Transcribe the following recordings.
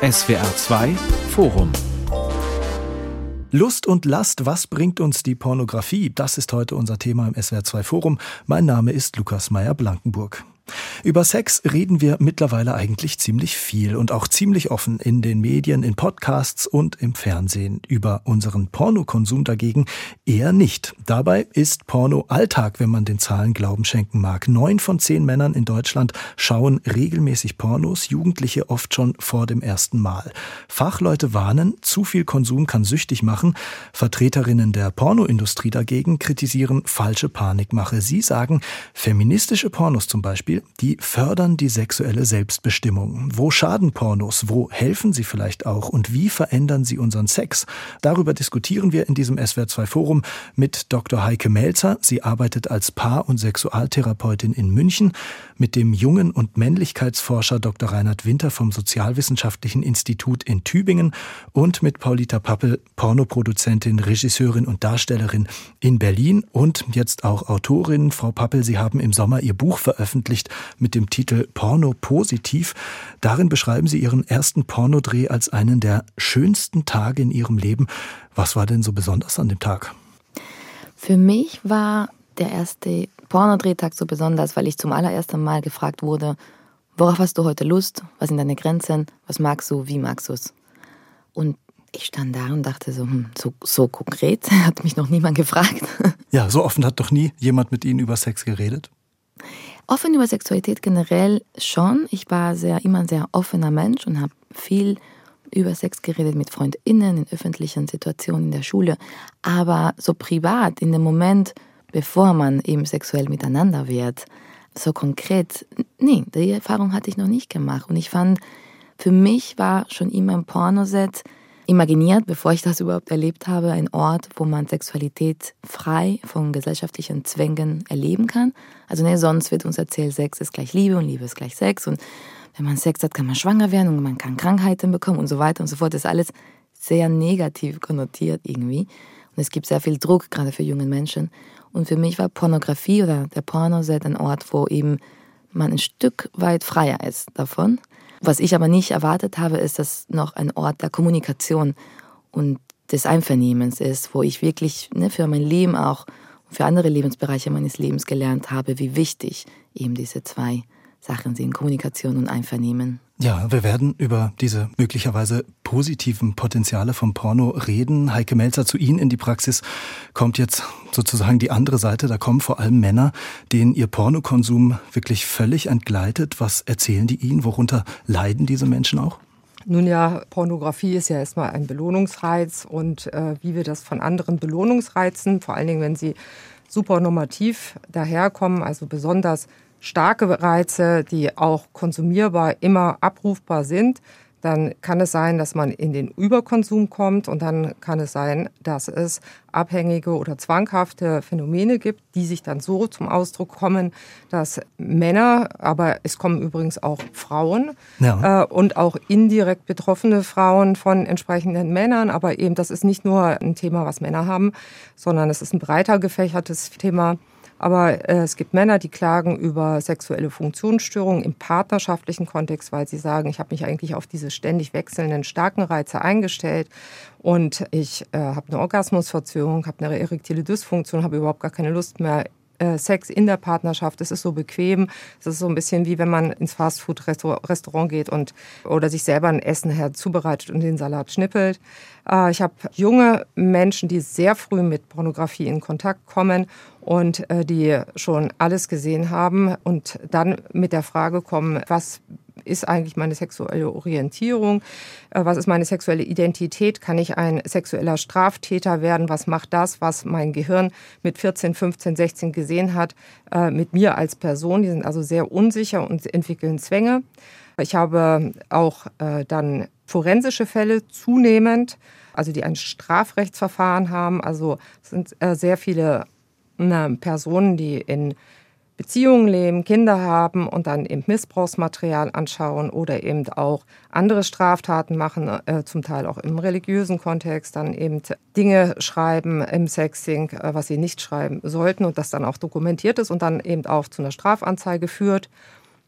SWR 2 Forum Lust und Last, was bringt uns die Pornografie? Das ist heute unser Thema im SWR2 Forum. Mein Name ist Lukas Meyer-Blankenburg. Über Sex reden wir mittlerweile eigentlich ziemlich viel und auch ziemlich offen in den Medien, in Podcasts und im Fernsehen. Über unseren Pornokonsum dagegen eher nicht. Dabei ist Porno Alltag, wenn man den Zahlen Glauben schenken mag. Neun von zehn Männern in Deutschland schauen regelmäßig Pornos, Jugendliche oft schon vor dem ersten Mal. Fachleute warnen, zu viel Konsum kann süchtig machen. Vertreterinnen der Pornoindustrie dagegen kritisieren falsche Panikmache. Sie sagen, feministische Pornos zum Beispiel die fördern die sexuelle Selbstbestimmung. Wo schaden Pornos? Wo helfen sie vielleicht auch? Und wie verändern sie unseren Sex? Darüber diskutieren wir in diesem SWR2 Forum mit Dr. Heike Melzer. Sie arbeitet als Paar- und Sexualtherapeutin in München, mit dem jungen und Männlichkeitsforscher Dr. Reinhard Winter vom Sozialwissenschaftlichen Institut in Tübingen und mit Paulita Pappel, Pornoproduzentin, Regisseurin und Darstellerin in Berlin und jetzt auch Autorin. Frau Pappel, Sie haben im Sommer Ihr Buch veröffentlicht, mit dem Titel Porno positiv. Darin beschreiben Sie Ihren ersten Pornodreh als einen der schönsten Tage in Ihrem Leben. Was war denn so besonders an dem Tag? Für mich war der erste Pornodrehtag so besonders, weil ich zum allerersten Mal gefragt wurde, worauf hast du heute Lust? Was sind deine Grenzen? Was magst du? Wie magst du es? Und ich stand da und dachte so, hm, so, so konkret hat mich noch niemand gefragt. Ja, so offen hat doch nie jemand mit Ihnen über Sex geredet. Offen über Sexualität generell schon. Ich war sehr, immer ein sehr offener Mensch und habe viel über Sex geredet mit FreundInnen in öffentlichen Situationen in der Schule. Aber so privat, in dem Moment, bevor man eben sexuell miteinander wird, so konkret, nee, die Erfahrung hatte ich noch nicht gemacht. Und ich fand, für mich war schon immer ein Pornoset imaginiert, bevor ich das überhaupt erlebt habe, ein Ort, wo man Sexualität frei von gesellschaftlichen Zwängen erleben kann. Also ne, sonst wird uns erzählt, Sex ist gleich Liebe und Liebe ist gleich Sex und wenn man Sex hat, kann man schwanger werden und man kann Krankheiten bekommen und so weiter und so fort. Das ist alles sehr negativ konnotiert irgendwie. Und es gibt sehr viel Druck, gerade für junge Menschen. Und für mich war Pornografie oder der Pornoset ein Ort, wo eben man ein Stück weit freier ist davon. Was ich aber nicht erwartet habe, ist, dass noch ein Ort der Kommunikation und des Einvernehmens ist, wo ich wirklich ne, für mein Leben auch für andere Lebensbereiche meines Lebens gelernt habe, wie wichtig eben diese zwei Sachen sind, Kommunikation und Einvernehmen. Ja, wir werden über diese möglicherweise positiven Potenziale vom Porno reden. Heike Melzer, zu Ihnen in die Praxis kommt jetzt sozusagen die andere Seite. Da kommen vor allem Männer, denen ihr Pornokonsum wirklich völlig entgleitet. Was erzählen die Ihnen? Worunter leiden diese Menschen auch? Nun ja, Pornografie ist ja erstmal ein Belohnungsreiz und äh, wie wir das von anderen Belohnungsreizen, vor allen Dingen wenn sie super normativ daherkommen, also besonders starke Reize, die auch konsumierbar immer abrufbar sind, dann kann es sein, dass man in den Überkonsum kommt und dann kann es sein, dass es abhängige oder zwanghafte Phänomene gibt, die sich dann so zum Ausdruck kommen, dass Männer, aber es kommen übrigens auch Frauen ja. äh, und auch indirekt betroffene Frauen von entsprechenden Männern, aber eben das ist nicht nur ein Thema, was Männer haben, sondern es ist ein breiter gefächertes Thema aber äh, es gibt Männer, die klagen über sexuelle Funktionsstörungen im partnerschaftlichen Kontext, weil sie sagen, ich habe mich eigentlich auf diese ständig wechselnden starken Reize eingestellt und ich äh, habe eine Orgasmusverzögerung, habe eine erektile Dysfunktion, habe überhaupt gar keine Lust mehr äh, Sex in der Partnerschaft. Es ist so bequem. Es ist so ein bisschen wie wenn man ins Fastfood-Restaurant geht und oder sich selber ein Essen herzubereitet und den Salat schnippelt. Äh, ich habe junge Menschen, die sehr früh mit Pornografie in Kontakt kommen und äh, die schon alles gesehen haben und dann mit der Frage kommen, was ist eigentlich meine sexuelle Orientierung? Äh, was ist meine sexuelle Identität? Kann ich ein sexueller Straftäter werden? Was macht das, was mein Gehirn mit 14, 15, 16 gesehen hat, äh, mit mir als Person? Die sind also sehr unsicher und entwickeln Zwänge. Ich habe auch äh, dann forensische Fälle zunehmend, also die ein Strafrechtsverfahren haben. Also es sind sehr viele Personen, die in Beziehungen leben, Kinder haben und dann eben Missbrauchsmaterial anschauen oder eben auch andere Straftaten machen, äh, zum Teil auch im religiösen Kontext, dann eben Dinge schreiben im Sexing, äh, was sie nicht schreiben sollten und das dann auch dokumentiert ist und dann eben auch zu einer Strafanzeige führt.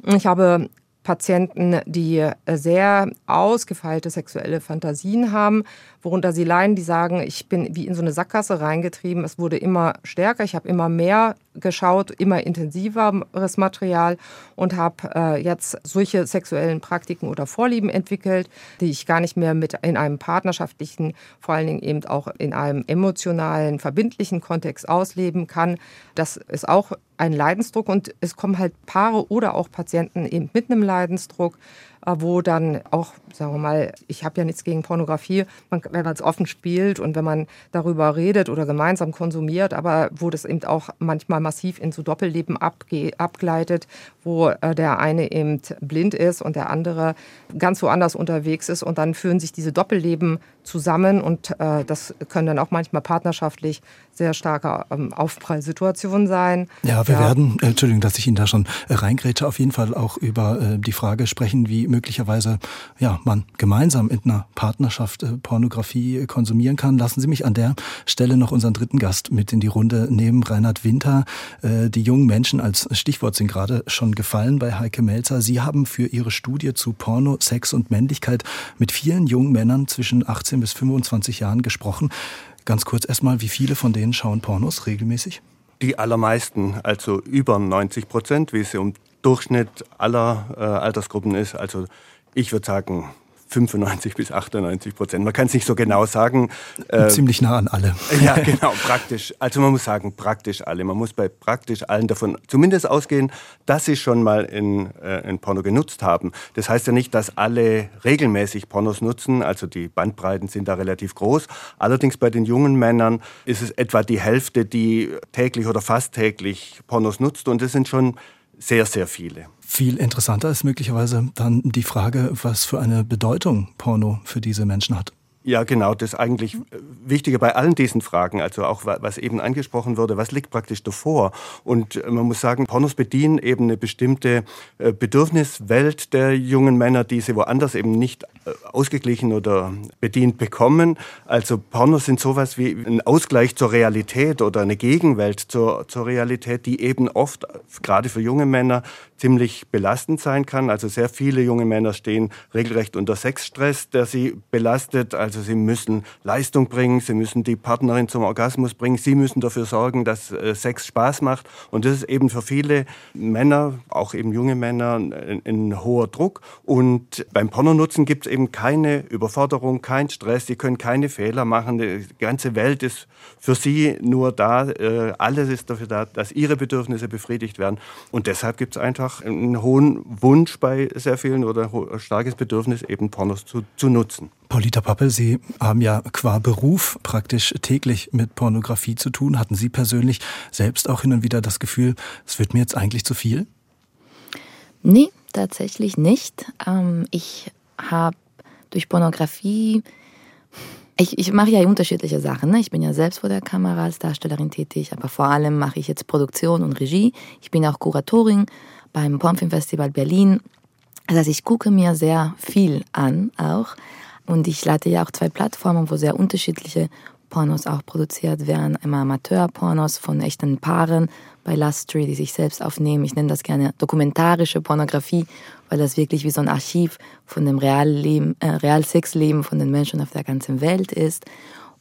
Ich habe Patienten, die äh, sehr ausgefeilte sexuelle Fantasien haben, worunter sie leiden, die sagen, ich bin wie in so eine Sackgasse reingetrieben. Es wurde immer stärker, ich habe immer mehr geschaut, immer intensiveres Material und habe äh, jetzt solche sexuellen Praktiken oder Vorlieben entwickelt, die ich gar nicht mehr mit in einem partnerschaftlichen, vor allen Dingen eben auch in einem emotionalen, verbindlichen Kontext ausleben kann. Das ist auch ein Leidensdruck und es kommen halt Paare oder auch Patienten eben mit einem Leidensdruck, wo dann auch, sagen wir mal, ich habe ja nichts gegen Pornografie, man, wenn man es offen spielt und wenn man darüber redet oder gemeinsam konsumiert, aber wo das eben auch manchmal massiv in so Doppelleben abge abgleitet, wo äh, der eine eben blind ist und der andere ganz woanders unterwegs ist und dann führen sich diese Doppelleben zusammen und äh, das können dann auch manchmal partnerschaftlich sehr starke ähm, Aufprallsituationen sein. Ja, wir ja. werden, äh, Entschuldigung, dass ich Ihnen da schon äh, reingrätsche, auf jeden Fall auch über äh, die Frage sprechen, wie möglicherweise ja, man gemeinsam in einer Partnerschaft äh, Pornografie konsumieren kann. Lassen Sie mich an der Stelle noch unseren dritten Gast mit in die Runde nehmen, Reinhard Winter. Äh, die jungen Menschen als Stichwort sind gerade schon gefallen bei Heike Melzer. Sie haben für Ihre Studie zu Porno, Sex und Männlichkeit mit vielen jungen Männern zwischen 18 bis 25 Jahren gesprochen. Ganz kurz erstmal, wie viele von denen schauen Pornos regelmäßig? Die allermeisten, also über 90 Prozent, wie es im Durchschnitt aller äh, Altersgruppen ist. Also ich würde sagen 95 bis 98 Prozent. Man kann es nicht so genau sagen. Äh, Ziemlich nah an alle. Ja, genau, praktisch. Also man muss sagen, praktisch alle. Man muss bei praktisch allen davon zumindest ausgehen, dass sie schon mal in, äh, in Porno genutzt haben. Das heißt ja nicht, dass alle regelmäßig Pornos nutzen. Also die Bandbreiten sind da relativ groß. Allerdings bei den jungen Männern ist es etwa die Hälfte, die täglich oder fast täglich Pornos nutzt. Und das sind schon sehr, sehr viele. Viel interessanter ist möglicherweise dann die Frage, was für eine Bedeutung Porno für diese Menschen hat. Ja, genau, das eigentlich Wichtige bei allen diesen Fragen, also auch was eben angesprochen wurde, was liegt praktisch davor? Und äh, man muss sagen, Pornos bedienen eben eine bestimmte äh, Bedürfniswelt der jungen Männer, die sie woanders eben nicht äh, ausgeglichen oder bedient bekommen. Also Pornos sind sowas wie ein Ausgleich zur Realität oder eine Gegenwelt zur, zur Realität, die eben oft, gerade für junge Männer, ziemlich belastend sein kann. Also sehr viele junge Männer stehen regelrecht unter Sexstress, der sie belastet. Also sie müssen Leistung bringen, sie müssen die Partnerin zum Orgasmus bringen, sie müssen dafür sorgen, dass äh, Sex Spaß macht. Und das ist eben für viele Männer, auch eben junge Männer, ein, ein hoher Druck. Und beim Pornonutzen gibt es eben keine Überforderung, kein Stress, sie können keine Fehler machen. Die ganze Welt ist für sie nur da, äh, alles ist dafür da, dass ihre Bedürfnisse befriedigt werden. Und deshalb gibt es einfach einen hohen Wunsch bei sehr vielen oder ein starkes Bedürfnis, eben Pornos zu, zu nutzen. Paulita Pappe, Sie haben ja qua Beruf praktisch täglich mit Pornografie zu tun. Hatten Sie persönlich selbst auch hin und wieder das Gefühl, es wird mir jetzt eigentlich zu viel? Nee, tatsächlich nicht. Ähm, ich habe durch Pornografie, ich, ich mache ja unterschiedliche Sachen. Ne? Ich bin ja selbst vor der Kamera als Darstellerin tätig, aber vor allem mache ich jetzt Produktion und Regie. Ich bin auch Kuratorin beim Pornfilmfestival Berlin. Das heißt, ich gucke mir sehr viel an auch. Und ich leite ja auch zwei Plattformen, wo sehr unterschiedliche Pornos auch produziert werden. Einmal Amateur-Pornos von echten Paaren bei Lustry, die sich selbst aufnehmen. Ich nenne das gerne dokumentarische Pornografie, weil das wirklich wie so ein Archiv von dem Realleben, äh, Realsexleben von den Menschen auf der ganzen Welt ist.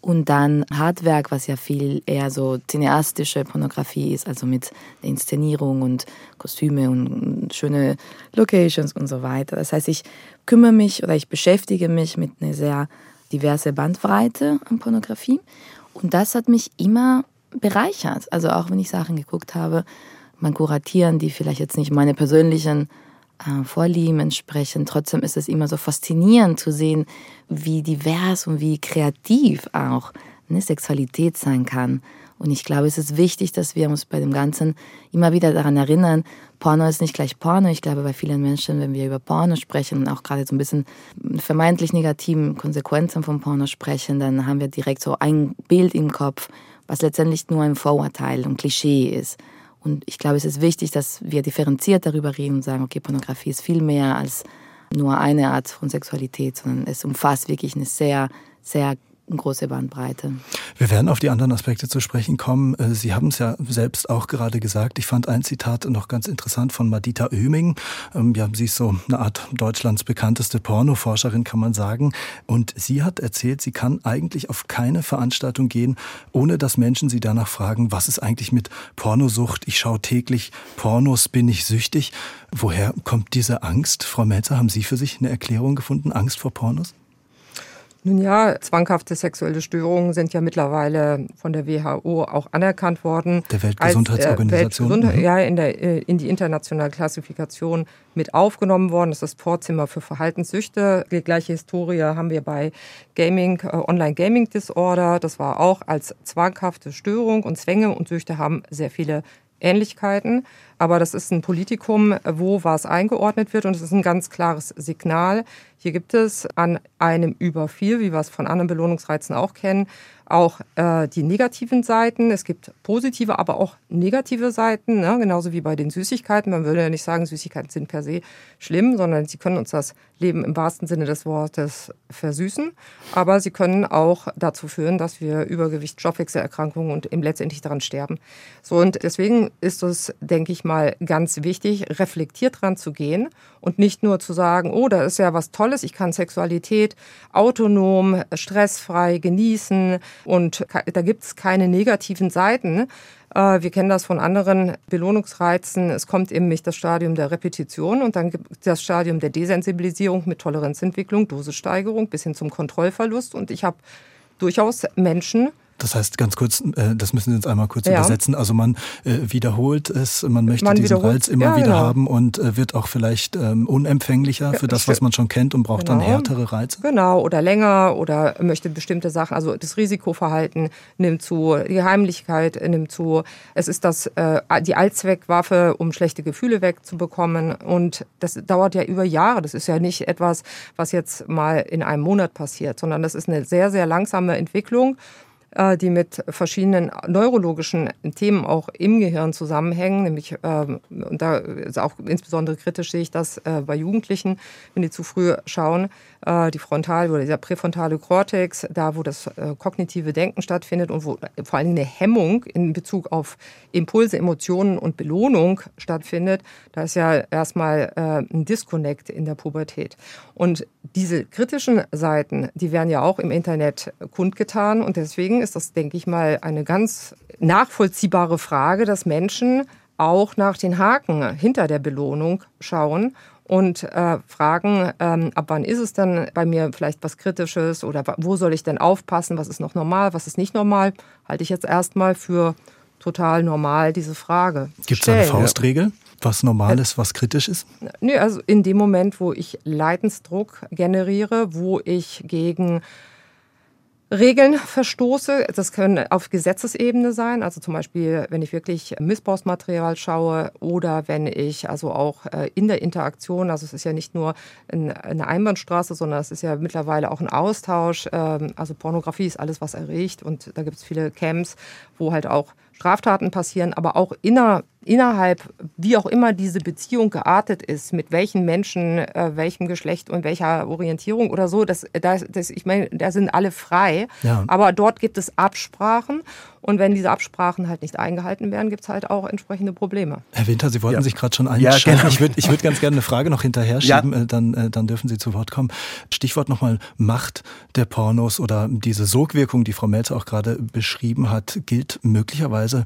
Und dann Hardwerk, was ja viel eher so cineastische Pornografie ist, also mit Inszenierung und Kostüme und schöne Locations und so weiter. Das heißt, ich kümmere mich oder ich beschäftige mich mit einer sehr diverse Bandbreite an Pornografie. Und das hat mich immer bereichert. Also auch wenn ich Sachen geguckt habe, man kuratieren, die vielleicht jetzt nicht meine persönlichen äh, Vorlieben entsprechen. Trotzdem ist es immer so faszinierend zu sehen, wie divers und wie kreativ auch eine Sexualität sein kann. Und ich glaube, es ist wichtig, dass wir uns bei dem Ganzen immer wieder daran erinnern, Porno ist nicht gleich Porno. Ich glaube, bei vielen Menschen, wenn wir über Porno sprechen und auch gerade so ein bisschen vermeintlich negativen Konsequenzen von Porno sprechen, dann haben wir direkt so ein Bild im Kopf, was letztendlich nur ein Vorurteil und Klischee ist. Und ich glaube, es ist wichtig, dass wir differenziert darüber reden und sagen, okay, Pornografie ist viel mehr als nur eine Art von Sexualität, sondern es umfasst wirklich eine sehr, sehr große Bandbreite. Wir werden auf die anderen Aspekte zu sprechen kommen. Äh, Sie haben es ja selbst auch gerade gesagt. Ich fand ein Zitat noch ganz interessant von Madita Oeming. Ähm, ja, sie ist so eine Art Deutschlands bekannteste Pornoforscherin, kann man sagen. Und sie hat erzählt, sie kann eigentlich auf keine Veranstaltung gehen, ohne dass Menschen sie danach fragen, was ist eigentlich mit Pornosucht? Ich schaue täglich Pornos, bin ich süchtig? Woher kommt diese Angst? Frau Melzer, haben Sie für sich eine Erklärung gefunden? Angst vor Pornos? Nun ja, zwanghafte sexuelle Störungen sind ja mittlerweile von der WHO auch anerkannt worden. Der Weltgesundheitsorganisation. Als, äh, Weltgesundheit, mhm. Ja, in, der, äh, in die internationale Klassifikation mit aufgenommen worden. Das ist das Vorzimmer für Verhaltenssüchte. Die gleiche Historie haben wir bei Gaming, äh, Online-Gaming-Disorder. Das war auch als zwanghafte Störung und Zwänge und Süchte haben sehr viele Ähnlichkeiten. Aber das ist ein Politikum, wo was eingeordnet wird und es ist ein ganz klares Signal. Hier gibt es an einem Überviel, wie wir es von anderen Belohnungsreizen auch kennen, auch äh, die negativen Seiten. Es gibt positive, aber auch negative Seiten, ne? genauso wie bei den Süßigkeiten. Man würde ja nicht sagen, Süßigkeiten sind per se schlimm, sondern sie können uns das Leben im wahrsten Sinne des Wortes versüßen. Aber sie können auch dazu führen, dass wir Übergewicht, Stoffwechselerkrankungen und eben letztendlich daran sterben. So und deswegen ist es, denke ich mal, ganz wichtig, reflektiert dran zu gehen und nicht nur zu sagen, oh, da ist ja was Tolles, ich kann Sexualität autonom, stressfrei genießen und da gibt es keine negativen Seiten. Äh, wir kennen das von anderen Belohnungsreizen. Es kommt eben nicht das Stadium der Repetition und dann gibt das Stadium der Desensibilisierung mit Toleranzentwicklung, Dosissteigerung bis hin zum Kontrollverlust. Und ich habe durchaus Menschen, das heißt, ganz kurz, äh, das müssen Sie uns einmal kurz ja. übersetzen. Also man äh, wiederholt es, man möchte man diesen Reiz immer ja, wieder genau. haben und äh, wird auch vielleicht ähm, unempfänglicher für das, was man schon kennt und braucht genau. dann härtere Reize. Genau, oder länger oder möchte bestimmte Sachen, also das Risikoverhalten nimmt zu, die Heimlichkeit nimmt zu. Es ist das, die Allzweckwaffe, um schlechte Gefühle wegzubekommen. Und das dauert ja über Jahre. Das ist ja nicht etwas, was jetzt mal in einem Monat passiert, sondern das ist eine sehr, sehr langsame Entwicklung. Äh, die mit verschiedenen neurologischen Themen auch im Gehirn zusammenhängen. Nämlich, ähm, und da ist auch insbesondere kritisch sehe ich das äh, bei Jugendlichen, wenn die zu früh schauen, äh, die frontale oder dieser präfrontale Kortex, da wo das kognitive Denken stattfindet und wo vor allem eine Hemmung in Bezug auf Impulse, Emotionen und Belohnung stattfindet, da ist ja erstmal ein Disconnect in der Pubertät. Und diese kritischen Seiten, die werden ja auch im Internet kundgetan und Deswegen ist das, denke ich mal, eine ganz nachvollziehbare Frage, dass Menschen auch nach den Haken hinter der Belohnung schauen und äh, fragen, ähm, ab wann ist es denn bei mir vielleicht was Kritisches oder wo soll ich denn aufpassen, was ist noch normal, was ist nicht normal, halte ich jetzt erstmal für total normal, diese Frage. Gibt es eine Faustregel? Was normal ist, was kritisch ist? Nö, also in dem Moment, wo ich Leidensdruck generiere, wo ich gegen Regeln verstoße. Das können auf Gesetzesebene sein, also zum Beispiel, wenn ich wirklich Missbrauchsmaterial schaue oder wenn ich also auch äh, in der Interaktion, also es ist ja nicht nur eine Einbahnstraße, sondern es ist ja mittlerweile auch ein Austausch. Ähm, also Pornografie ist alles, was erregt und da gibt es viele Camps, wo halt auch Straftaten passieren, aber auch inner, innerhalb, wie auch immer diese Beziehung geartet ist, mit welchen Menschen, äh, welchem Geschlecht und welcher Orientierung oder so, das, das, das, ich meine, da sind alle frei. Ja. Aber dort gibt es Absprachen und wenn diese Absprachen halt nicht eingehalten werden, gibt es halt auch entsprechende Probleme. Herr Winter, Sie wollten ja. sich gerade schon einschalten. Ja, ich würde ich würd ganz gerne eine Frage noch hinterher schieben, ja. Äh, dann, äh, dann dürfen Sie zu Wort kommen. Stichwort nochmal Macht der Pornos oder diese Sogwirkung, die Frau Melzer auch gerade beschrieben hat, gilt möglicherweise Weise,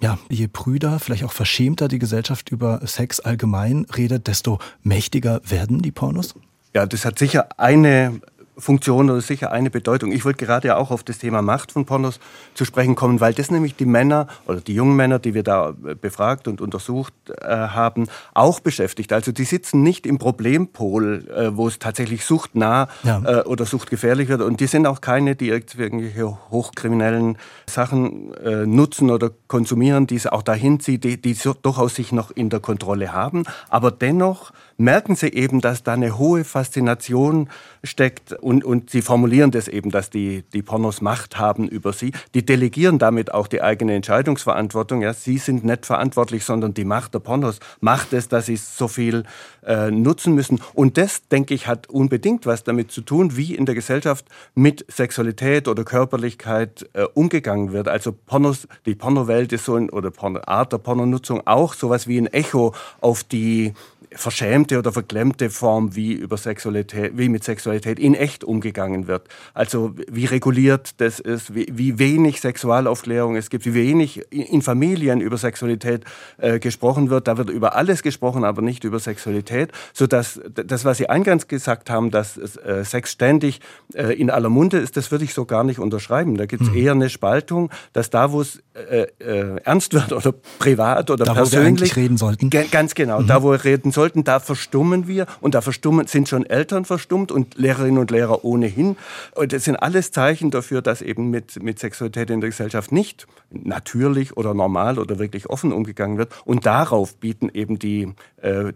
ja, je prüder, vielleicht auch verschämter die Gesellschaft über Sex allgemein redet, desto mächtiger werden die Pornos? Ja, das hat sicher eine Funktion oder sicher eine Bedeutung. Ich wollte gerade ja auch auf das Thema Macht von Pornos zu sprechen kommen, weil das nämlich die Männer oder die jungen Männer, die wir da äh, befragt und untersucht äh, haben, auch beschäftigt. Also die sitzen nicht im Problempol, äh, wo es tatsächlich suchtnah ja. äh, oder suchtgefährlich wird. Und die sind auch keine, die irgendwelche hochkriminellen Sachen äh, nutzen oder konsumieren, die es auch dahin zieht, die, die so, durchaus sich noch in der Kontrolle haben. Aber dennoch merken sie eben, dass da eine hohe Faszination steckt und, und sie formulieren das eben, dass die, die Pornos Macht haben über sie. Die delegieren damit auch die eigene Entscheidungsverantwortung. Ja, sie sind nicht verantwortlich, sondern die Macht der Pornos macht es, dass sie so viel äh, nutzen müssen. Und das, denke ich, hat unbedingt was damit zu tun, wie in der Gesellschaft mit Sexualität oder Körperlichkeit äh, umgegangen wird. Also Pornos, die Pornowelt ist so ein, oder Porno, Art der Pornonutzung auch sowas wie ein Echo auf die verschämte oder verklemmte Form, wie über Sexualität, wie mit Sexualität in echt umgegangen wird. Also wie reguliert das ist, wie, wie wenig Sexualaufklärung es gibt, wie wenig in Familien über Sexualität äh, gesprochen wird. Da wird über alles gesprochen, aber nicht über Sexualität, so dass das, was Sie eingangs gesagt haben, dass äh, Sex ständig äh, in aller Munde ist, das würde ich so gar nicht unterschreiben. Da gibt es mhm. eher eine Spaltung, dass da, wo es äh, äh, ernst wird oder privat oder da, persönlich wo wir reden sollten. Ganz genau, mhm. da wo wir reden sollten sollten, da verstummen wir und da verstummen, sind schon Eltern verstummt und Lehrerinnen und Lehrer ohnehin. Und das sind alles Zeichen dafür, dass eben mit, mit Sexualität in der Gesellschaft nicht natürlich oder normal oder wirklich offen umgegangen wird. Und darauf bieten eben die, äh,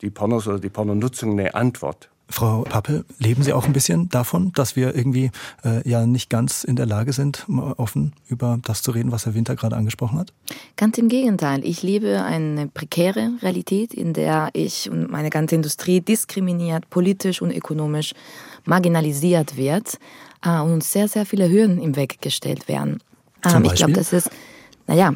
die Pornos oder die Pornonutzung eine Antwort. Frau Pappe, leben Sie auch ein bisschen davon, dass wir irgendwie äh, ja nicht ganz in der Lage sind, offen über das zu reden, was Herr Winter gerade angesprochen hat? Ganz im Gegenteil. Ich lebe eine prekäre Realität, in der ich und meine ganze Industrie diskriminiert, politisch und ökonomisch marginalisiert wird äh, und uns sehr, sehr viele Hürden im Weg gestellt werden. Ähm, ich glaube, das ist naja,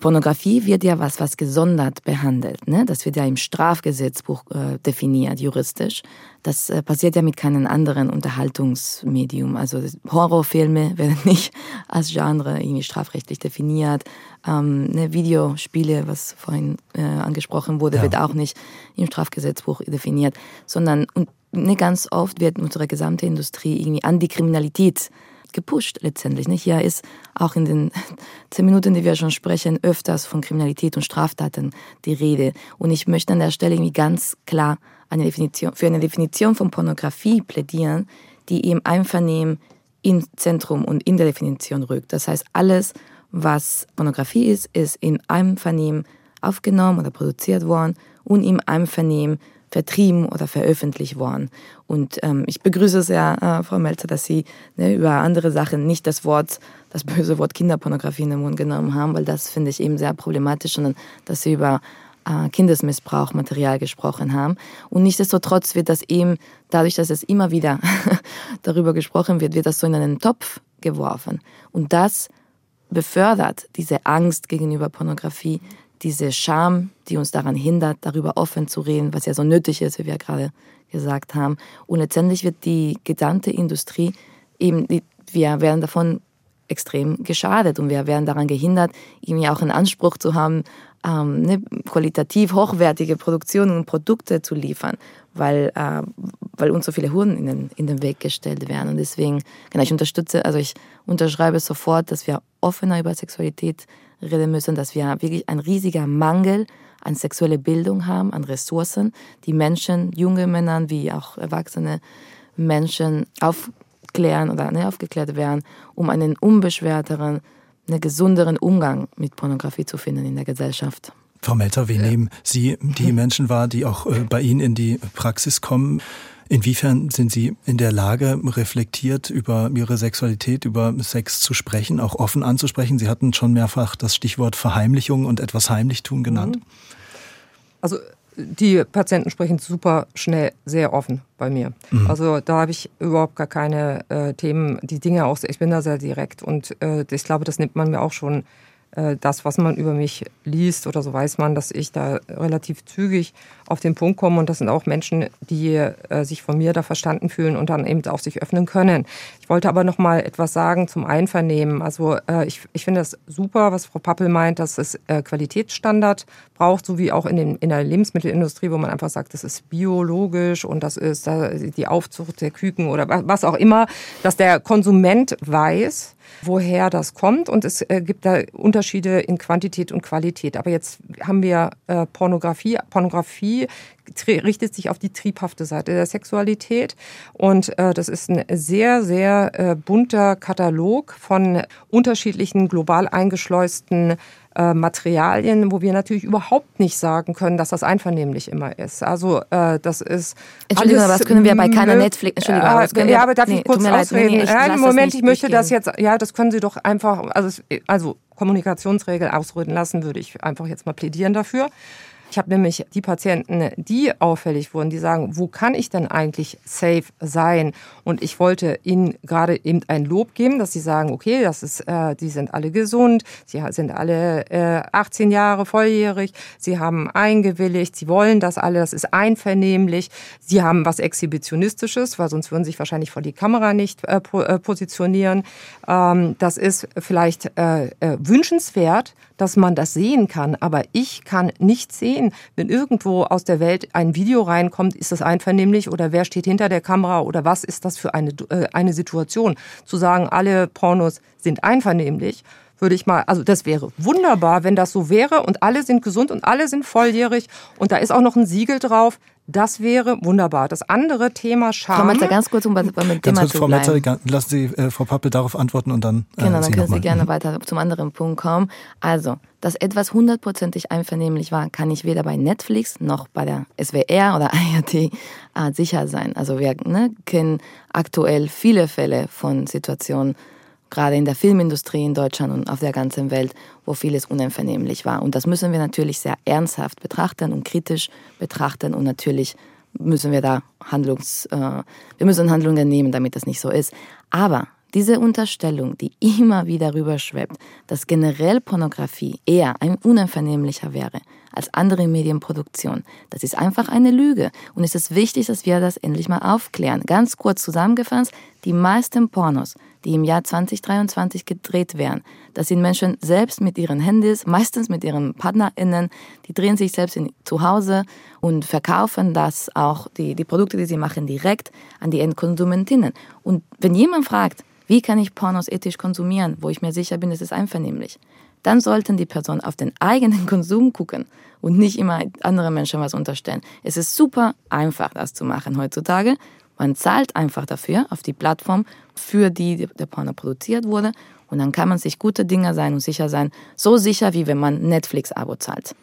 Pornografie wird ja was, was gesondert behandelt. Ne? Das wird ja im Strafgesetzbuch äh, definiert, juristisch. Das äh, passiert ja mit keinem anderen Unterhaltungsmedium. Also Horrorfilme werden nicht als Genre irgendwie strafrechtlich definiert. Ähm, ne, Videospiele, was vorhin äh, angesprochen wurde, ja. wird auch nicht im Strafgesetzbuch definiert, sondern und ne, ganz oft wird unsere gesamte Industrie irgendwie an die Kriminalität gepusht letztendlich. Nicht? Hier ist auch in den zehn Minuten, die wir schon sprechen, öfters von Kriminalität und Straftaten die Rede. Und ich möchte an der Stelle irgendwie ganz klar eine Definition, für eine Definition von Pornografie plädieren, die im Einvernehmen ins Zentrum und in der Definition rückt. Das heißt, alles, was Pornografie ist, ist im Einvernehmen aufgenommen oder produziert worden und im Einvernehmen vertrieben oder veröffentlicht worden. Und ähm, ich begrüße sehr, äh, Frau Melzer, dass Sie ne, über andere Sachen nicht das Wort, das böse Wort Kinderpornografie in den Mund genommen haben, weil das finde ich eben sehr problematisch, sondern dass Sie über äh, Kindesmissbrauch, Material gesprochen haben. Und nichtsdestotrotz wird das eben, dadurch, dass es immer wieder darüber gesprochen wird, wird das so in einen Topf geworfen. Und das befördert diese Angst gegenüber Pornografie, diese Scham, die uns daran hindert, darüber offen zu reden, was ja so nötig ist, wie wir gerade gesagt haben. Und letztendlich wird die gesamte Industrie eben, wir werden davon extrem geschadet und wir werden daran gehindert, irgendwie auch einen Anspruch zu haben, ähm, ne, qualitativ hochwertige Produktionen und Produkte zu liefern, weil, äh, weil uns so viele Hürden in den, in den Weg gestellt werden. Und deswegen, genau, ich unterstütze, also ich unterschreibe sofort, dass wir offener über Sexualität reden müssen, dass wir wirklich ein riesiger Mangel an sexuelle Bildung haben, an Ressourcen, die Menschen, junge Männer wie auch erwachsene Menschen aufklären oder ne, aufgeklärt werden, um einen unbeschwerteren, einen gesunderen Umgang mit Pornografie zu finden in der Gesellschaft. Frau Melter, wie nehmen Sie die Menschen wahr, die auch äh, bei Ihnen in die Praxis kommen? Inwiefern sind Sie in der Lage, reflektiert über Ihre Sexualität, über Sex zu sprechen, auch offen anzusprechen? Sie hatten schon mehrfach das Stichwort Verheimlichung und etwas Heimlichtun genannt. Mhm. Also die Patienten sprechen super schnell, sehr offen bei mir. Mhm. Also da habe ich überhaupt gar keine äh, Themen, die Dinge auch, ich bin da sehr direkt und äh, ich glaube, das nimmt man mir auch schon das, was man über mich liest oder so, weiß man, dass ich da relativ zügig auf den Punkt komme. Und das sind auch Menschen, die äh, sich von mir da verstanden fühlen und dann eben auch sich öffnen können. Ich wollte aber noch mal etwas sagen zum Einvernehmen. Also äh, ich, ich finde das super, was Frau Pappel meint, dass es äh, Qualitätsstandard braucht, so wie auch in, den, in der Lebensmittelindustrie, wo man einfach sagt, das ist biologisch und das ist die Aufzucht der Küken oder was auch immer, dass der Konsument weiß, woher das kommt. Und es äh, gibt da Unterschiede in Quantität und Qualität. Aber jetzt haben wir äh, Pornografie. Pornografie richtet sich auf die triebhafte Seite der Sexualität. Und äh, das ist ein sehr, sehr äh, bunter Katalog von unterschiedlichen global eingeschleusten äh, Materialien, wo wir natürlich überhaupt nicht sagen können, dass das einvernehmlich immer ist. Also äh, das ist Entschuldigung, alles, was können wir bei keiner Netflix? Entschuldigung, äh, was können wir, ja, aber darf nee, ich kurz ausreden? Nee, ich ja, Moment, ich möchte das jetzt. Ja, das können Sie doch einfach. Also, also Kommunikationsregel ausreden lassen, würde ich einfach jetzt mal plädieren dafür. Ich habe nämlich die Patienten, die auffällig wurden, die sagen, wo kann ich denn eigentlich safe sein? Und ich wollte ihnen gerade eben ein Lob geben, dass sie sagen, okay, das ist, äh, die sind alle gesund, sie sind alle äh, 18 Jahre volljährig, sie haben eingewilligt, sie wollen das alle, das ist einvernehmlich, sie haben was Exhibitionistisches, weil sonst würden sie sich wahrscheinlich vor die Kamera nicht äh, äh positionieren. Ähm, das ist vielleicht äh, äh, wünschenswert, dass man das sehen kann, aber ich kann nicht sehen, wenn irgendwo aus der Welt ein Video reinkommt, ist das einvernehmlich oder wer steht hinter der Kamera oder was ist das für eine, äh, eine Situation. Zu sagen, alle Pornos sind einvernehmlich, würde ich mal, also das wäre wunderbar, wenn das so wäre und alle sind gesund und alle sind volljährig und da ist auch noch ein Siegel drauf, das wäre wunderbar. Das andere Thema Scham. Frau Metzer, ganz kurz, um bei, bei dem Thema kurz, zu Frau Metzer, lassen Sie äh, Frau Pappe darauf antworten und dann. Äh, genau, dann können Sie gerne weiter zum anderen Punkt kommen. Also, dass etwas hundertprozentig einvernehmlich war, kann ich weder bei Netflix noch bei der SWR oder ART äh, sicher sein. Also wir ne, kennen aktuell viele Fälle von Situationen, gerade in der Filmindustrie in Deutschland und auf der ganzen Welt, wo vieles uneinvernehmlich war. Und das müssen wir natürlich sehr ernsthaft betrachten und kritisch betrachten und natürlich müssen wir da Handlungs, äh, wir müssen Handlungen nehmen, damit das nicht so ist. Aber diese Unterstellung, die immer wieder rüberschwebt, dass generell Pornografie eher ein uneinvernehmlicher wäre als andere Medienproduktion, das ist einfach eine Lüge. Und es ist wichtig, dass wir das endlich mal aufklären. Ganz kurz zusammengefasst, die meisten Pornos, die im Jahr 2023 gedreht werden, das sind Menschen selbst mit ihren Handys, meistens mit ihren PartnerInnen, die drehen sich selbst in, zu Hause und verkaufen das auch, die, die Produkte, die sie machen, direkt an die Endkonsumentinnen. Und wenn jemand fragt, wie kann ich Pornos ethisch konsumieren, wo ich mir sicher bin, es ist einvernehmlich? Dann sollten die Personen auf den eigenen Konsum gucken und nicht immer anderen Menschen was unterstellen. Es ist super einfach, das zu machen heutzutage. Man zahlt einfach dafür auf die Plattform, für die der Porno produziert wurde. Und dann kann man sich gute Dinge sein und sicher sein. So sicher, wie wenn man Netflix-Abo zahlt.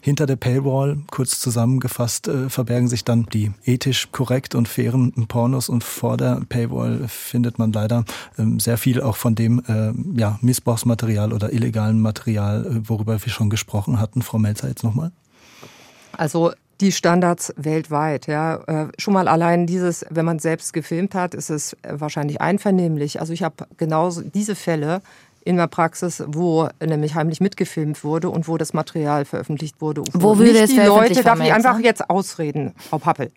Hinter der Paywall, kurz zusammengefasst, äh, verbergen sich dann die ethisch korrekt und fairen Pornos und vor der Paywall findet man leider ähm, sehr viel auch von dem äh, ja, Missbrauchsmaterial oder illegalen Material, äh, worüber wir schon gesprochen hatten. Frau Melzer jetzt nochmal. Also die Standards weltweit. Ja, schon mal allein dieses, wenn man selbst gefilmt hat, ist es wahrscheinlich einvernehmlich. Also ich habe genauso diese Fälle in der Praxis, wo nämlich heimlich mitgefilmt wurde und wo das Material veröffentlicht wurde. Wo, wo würde es die Leute, darf ich einfach jetzt ausreden, Frau Pappel.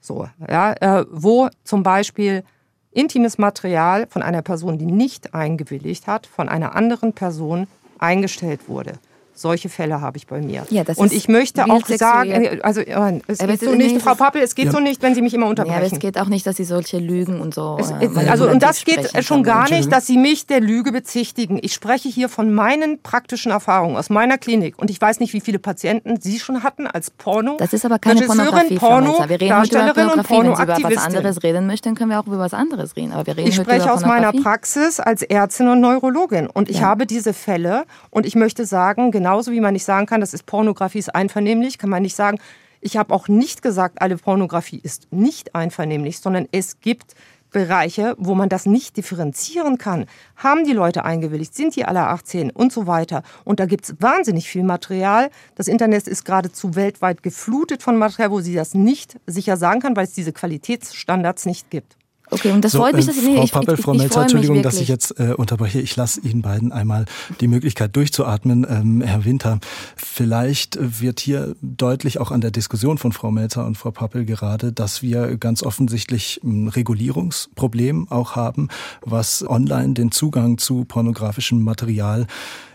So, ja, äh, wo zum Beispiel intimes Material von einer Person, die nicht eingewilligt hat, von einer anderen Person eingestellt wurde. Solche Fälle habe ich bei mir. Ja, und ich möchte auch sagen, also es geht so nicht, Frau Pappel, es geht ja. so nicht, wenn Sie mich immer unterbrechen. Ja, aber es geht auch nicht, dass Sie solche Lügen und so. Es, äh, also und das geht schon gar nicht, dass Sie mich der Lüge bezichtigen. Ich spreche hier von meinen praktischen Erfahrungen aus meiner Klinik und ich weiß nicht, wie viele Patienten Sie schon hatten als Porno. Das ist aber keine Pornografie, Porno, wir reden Darstellerin über Pornografie. Wenn Sie über was anderes reden möchten, können wir auch über was anderes reden. Aber wir reden ich spreche aus meiner Praxis als Ärztin und Neurologin und ich habe diese Fälle und ich möchte sagen, genau genauso wie man nicht sagen kann, das ist Pornografie ist einvernehmlich, kann man nicht sagen, ich habe auch nicht gesagt, alle Pornografie ist nicht einvernehmlich, sondern es gibt Bereiche, wo man das nicht differenzieren kann. Haben die Leute eingewilligt? Sind die alle 18 und so weiter? Und da gibt es wahnsinnig viel Material. Das Internet ist geradezu weltweit geflutet von Material, wo sie das nicht sicher sagen kann, weil es diese Qualitätsstandards nicht gibt. Okay, und das so, freut mich, dass äh, nee, Frau Pappel, Frau Melzer, Entschuldigung, dass ich jetzt äh, unterbreche. Ich lasse Ihnen beiden einmal die Möglichkeit durchzuatmen. Ähm, Herr Winter, vielleicht wird hier deutlich auch an der Diskussion von Frau Melzer und Frau Pappel gerade, dass wir ganz offensichtlich ein Regulierungsproblem auch haben, was online den Zugang zu pornografischem Material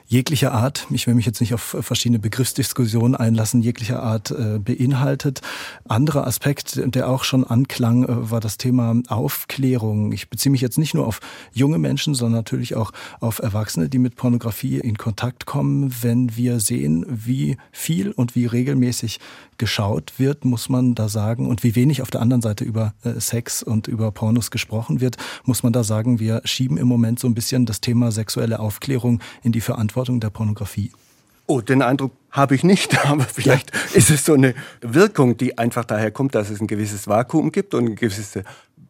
jeglicher Art, ich will mich jetzt nicht auf verschiedene Begriffsdiskussionen einlassen, jeglicher Art äh, beinhaltet. Anderer Aspekt, der auch schon anklang, äh, war das Thema Aufklärung. Ich beziehe mich jetzt nicht nur auf junge Menschen, sondern natürlich auch auf Erwachsene, die mit Pornografie in Kontakt kommen. Wenn wir sehen, wie viel und wie regelmäßig geschaut wird, muss man da sagen, und wie wenig auf der anderen Seite über äh, Sex und über Pornos gesprochen wird, muss man da sagen, wir schieben im Moment so ein bisschen das Thema sexuelle Aufklärung in die Verantwortung der Pornografie. Oh, den Eindruck habe ich nicht, aber vielleicht ja. ist es so eine Wirkung, die einfach daher kommt, dass es ein gewisses Vakuum gibt und eine gewisse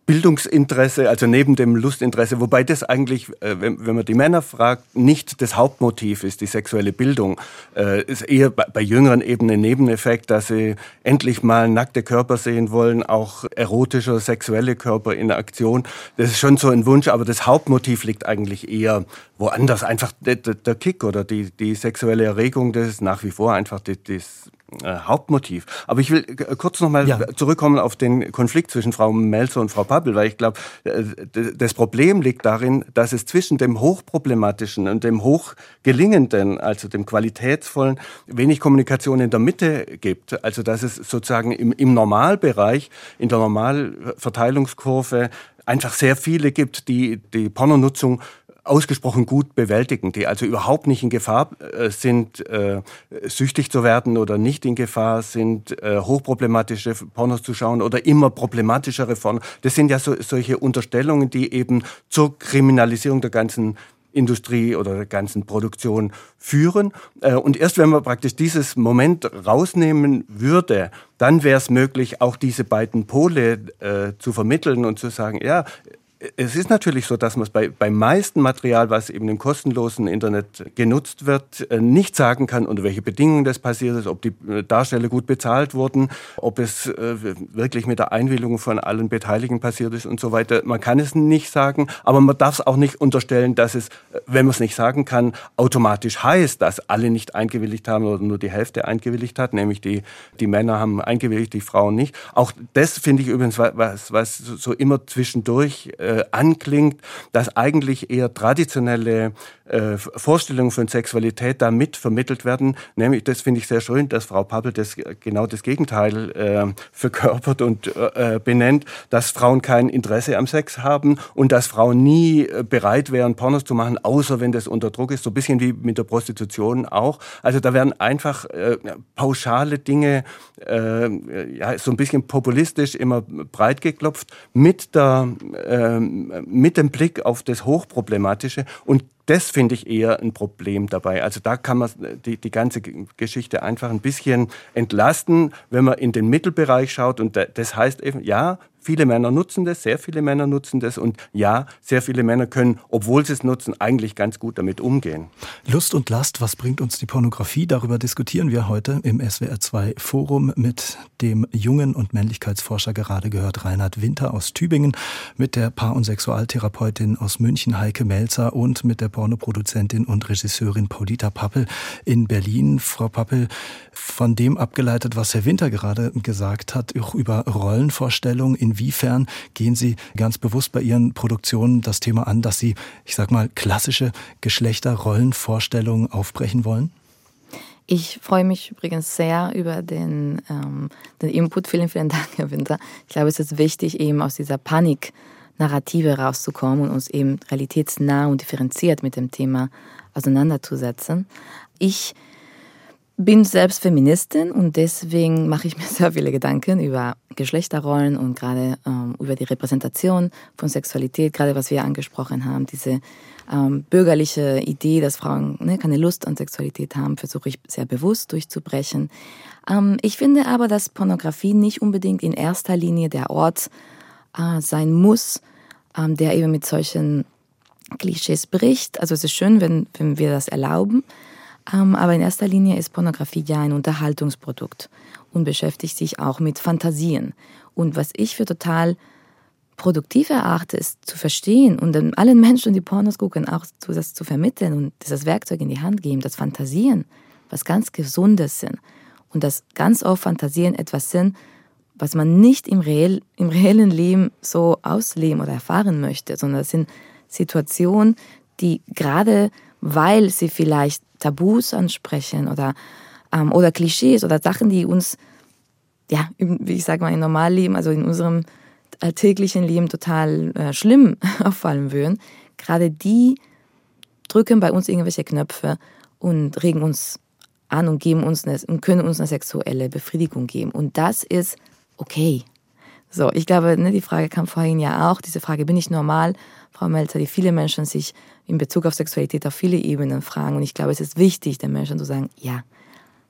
Bildungsinteresse, also neben dem Lustinteresse, wobei das eigentlich, äh, wenn, man die Männer fragt, nicht das Hauptmotiv ist, die sexuelle Bildung. Äh, ist eher bei, Jüngeren eben ein Nebeneffekt, dass sie endlich mal nackte Körper sehen wollen, auch erotische, sexuelle Körper in Aktion. Das ist schon so ein Wunsch, aber das Hauptmotiv liegt eigentlich eher woanders. Einfach der, Kick oder die, die sexuelle Erregung, das ist nach wie vor einfach das äh, Hauptmotiv. Aber ich will äh, kurz nochmal ja. zurückkommen auf den Konflikt zwischen Frau Melzer und Frau Pappel, weil ich glaube, äh, das Problem liegt darin, dass es zwischen dem hochproblematischen und dem hochgelingenden, also dem qualitätsvollen, wenig Kommunikation in der Mitte gibt. Also dass es sozusagen im, im Normalbereich, in der Normalverteilungskurve einfach sehr viele gibt, die die Pornonutzung ausgesprochen gut bewältigen, die also überhaupt nicht in Gefahr äh, sind, äh, süchtig zu werden oder nicht in Gefahr sind, äh, hochproblematische Pornos zu schauen oder immer problematischere Pornos. Das sind ja so, solche Unterstellungen, die eben zur Kriminalisierung der ganzen Industrie oder der ganzen Produktion führen. Äh, und erst wenn man praktisch dieses Moment rausnehmen würde, dann wäre es möglich, auch diese beiden Pole äh, zu vermitteln und zu sagen, ja, es ist natürlich so, dass man es bei, beim meisten Material, was eben im kostenlosen Internet genutzt wird, äh, nicht sagen kann, unter welche Bedingungen das passiert ist, ob die äh, Darsteller gut bezahlt wurden, ob es äh, wirklich mit der Einwilligung von allen Beteiligten passiert ist und so weiter. Man kann es nicht sagen, aber man darf es auch nicht unterstellen, dass es, wenn man es nicht sagen kann, automatisch heißt, dass alle nicht eingewilligt haben oder nur die Hälfte eingewilligt hat, nämlich die, die Männer haben eingewilligt, die Frauen nicht. Auch das finde ich übrigens was, was so immer zwischendurch äh, anklingt, dass eigentlich eher traditionelle äh, Vorstellungen von Sexualität da mit vermittelt werden. Nämlich, das finde ich sehr schön, dass Frau Pappel das genau das Gegenteil äh, verkörpert und äh, benennt, dass Frauen kein Interesse am Sex haben und dass Frauen nie äh, bereit wären, Pornos zu machen, außer wenn das unter Druck ist. So ein bisschen wie mit der Prostitution auch. Also da werden einfach äh, pauschale Dinge, äh, ja, so ein bisschen populistisch immer breit geklopft mit der ähm, mit dem Blick auf das Hochproblematische und das finde ich eher ein Problem dabei. Also da kann man die, die ganze Geschichte einfach ein bisschen entlasten, wenn man in den Mittelbereich schaut. Und das heißt eben, ja, Viele Männer nutzen das, sehr viele Männer nutzen das und ja, sehr viele Männer können, obwohl sie es nutzen, eigentlich ganz gut damit umgehen. Lust und Last, was bringt uns die Pornografie? Darüber diskutieren wir heute im SWR2 Forum mit dem jungen und Männlichkeitsforscher gerade gehört Reinhard Winter aus Tübingen, mit der Paar- und Sexualtherapeutin aus München Heike Melzer und mit der Pornoproduzentin und Regisseurin Paulita Pappel in Berlin. Frau Pappel, von dem abgeleitet, was Herr Winter gerade gesagt hat, auch über Rollenvorstellungen, in Inwiefern gehen Sie ganz bewusst bei Ihren Produktionen das Thema an, dass Sie, ich sag mal, klassische Geschlechterrollenvorstellungen aufbrechen wollen? Ich freue mich übrigens sehr über den, ähm, den Input. Vielen, vielen Dank, Herr Winter. Ich glaube, es ist wichtig, eben aus dieser Panik-Narrative rauszukommen und uns eben realitätsnah und differenziert mit dem Thema auseinanderzusetzen. Ich bin selbst Feministin und deswegen mache ich mir sehr viele Gedanken über Geschlechterrollen und gerade ähm, über die Repräsentation von Sexualität, gerade was wir angesprochen haben, diese ähm, bürgerliche Idee, dass Frauen ne, keine Lust an Sexualität haben, versuche ich sehr bewusst durchzubrechen. Ähm, ich finde aber, dass Pornografie nicht unbedingt in erster Linie der Ort äh, sein muss, ähm, der eben mit solchen Klischees bricht. Also es ist schön, wenn, wenn wir das erlauben. Ähm, aber in erster Linie ist Pornografie ja ein Unterhaltungsprodukt und beschäftigt sich auch mit Fantasien. Und was ich für total produktiv erachte, ist zu verstehen und allen Menschen, die Pornos gucken, auch das zu vermitteln und dieses Werkzeug in die Hand geben, dass Fantasien was ganz Gesundes sind. Und dass ganz oft Fantasien etwas sind, was man nicht im, reell, im reellen Leben so ausleben oder erfahren möchte, sondern das sind Situationen, die gerade weil sie vielleicht Tabus ansprechen oder, ähm, oder Klischees oder Sachen, die uns, ja, wie ich sage mal, im Normalleben, also in unserem alltäglichen Leben total äh, schlimm auffallen würden, gerade die drücken bei uns irgendwelche Knöpfe und regen uns an und geben uns eine, und können uns eine sexuelle Befriedigung geben. Und das ist okay. So, ich glaube, ne, die Frage kam vorhin ja auch, diese Frage, bin ich normal? Frau Melzer, die viele Menschen sich in Bezug auf Sexualität auf viele Ebenen fragen. Und ich glaube, es ist wichtig, den Menschen zu sagen, ja,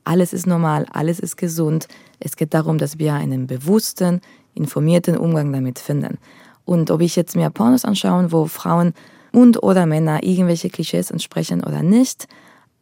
alles ist normal, alles ist gesund. Es geht darum, dass wir einen bewussten, informierten Umgang damit finden. Und ob ich jetzt mir Pornos anschaue, wo Frauen und oder Männer irgendwelche Klischees entsprechen oder nicht,